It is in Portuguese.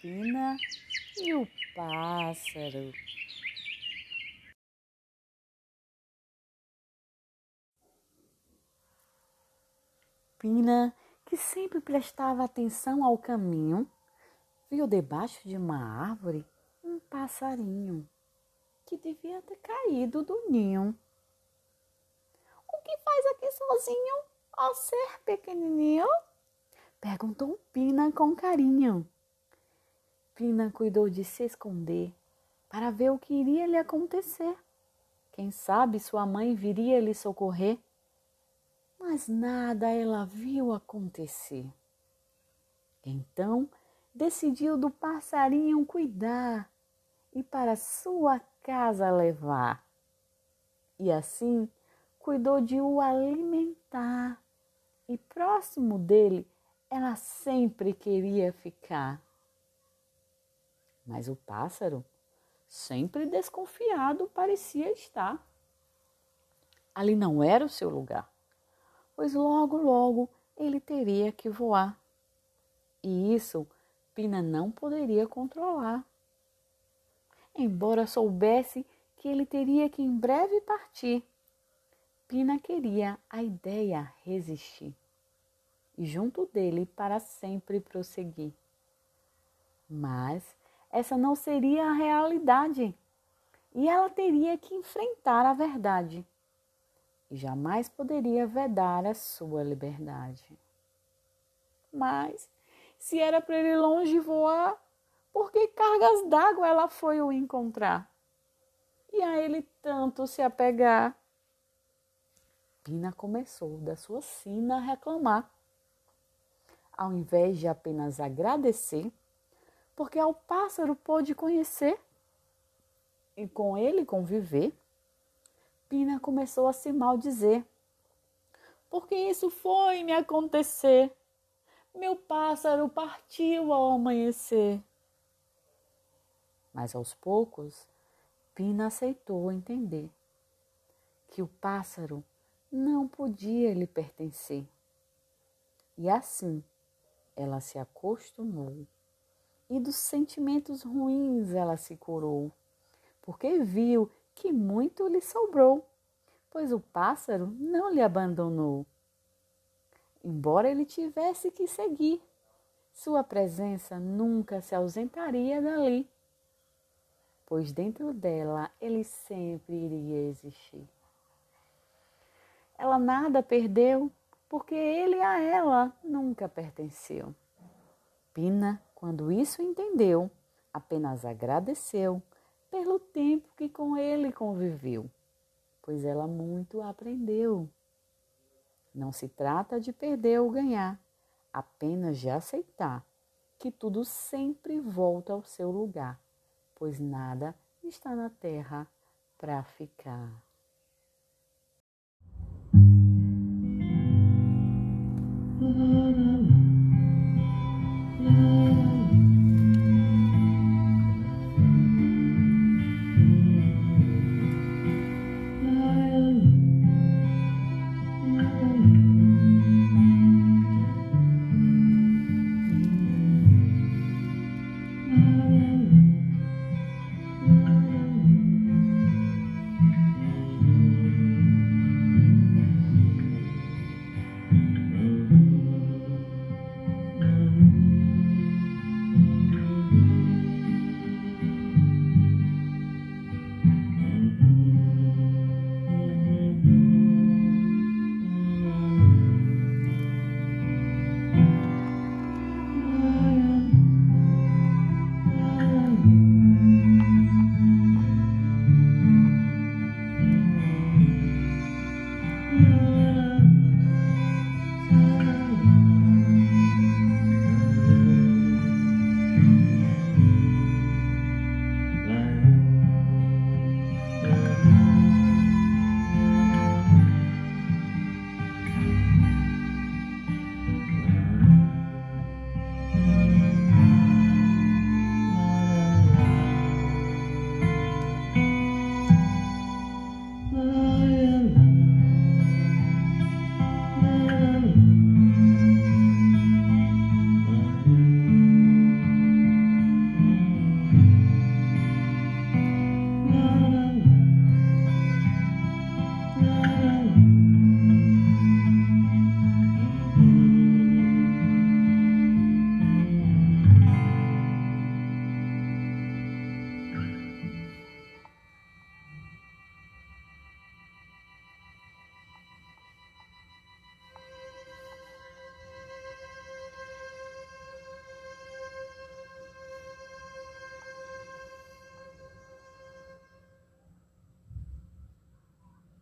Pina e o pássaro. Pina, que sempre prestava atenção ao caminho, viu debaixo de uma árvore um passarinho que devia ter caído do ninho. O que faz aqui sozinho, ó ser pequenininho? Perguntou Pina com carinho. Pina cuidou de se esconder para ver o que iria lhe acontecer. Quem sabe sua mãe viria lhe socorrer mas nada ela viu acontecer. Então decidiu do passarinho cuidar e para sua casa levar. E assim cuidou de o alimentar, e próximo dele ela sempre queria ficar. Mas o pássaro, sempre desconfiado, parecia estar. Ali não era o seu lugar pois logo, logo ele teria que voar. E isso Pina não poderia controlar. Embora soubesse que ele teria que em breve partir, Pina queria a ideia resistir e junto dele para sempre prosseguir. Mas essa não seria a realidade e ela teria que enfrentar a verdade e jamais poderia vedar a sua liberdade. Mas, se era para ele longe voar, por que cargas d'água ela foi o encontrar? E a ele tanto se apegar? Pina começou da sua sina a reclamar. Ao invés de apenas agradecer, porque ao pássaro pôde conhecer e com ele conviver, Pina começou a se maldizer. Porque isso foi me acontecer. Meu pássaro partiu ao amanhecer. Mas aos poucos, Pina aceitou entender que o pássaro não podia lhe pertencer. E assim ela se acostumou e dos sentimentos ruins ela se curou, porque viu que muito lhe sobrou, pois o pássaro não lhe abandonou. Embora ele tivesse que seguir, sua presença nunca se ausentaria dali, pois dentro dela ele sempre iria existir. Ela nada perdeu, porque ele a ela nunca pertenceu. Pina, quando isso entendeu, apenas agradeceu pelo tempo que com ele conviveu, pois ela muito aprendeu. Não se trata de perder ou ganhar, apenas de aceitar que tudo sempre volta ao seu lugar, pois nada está na terra para ficar.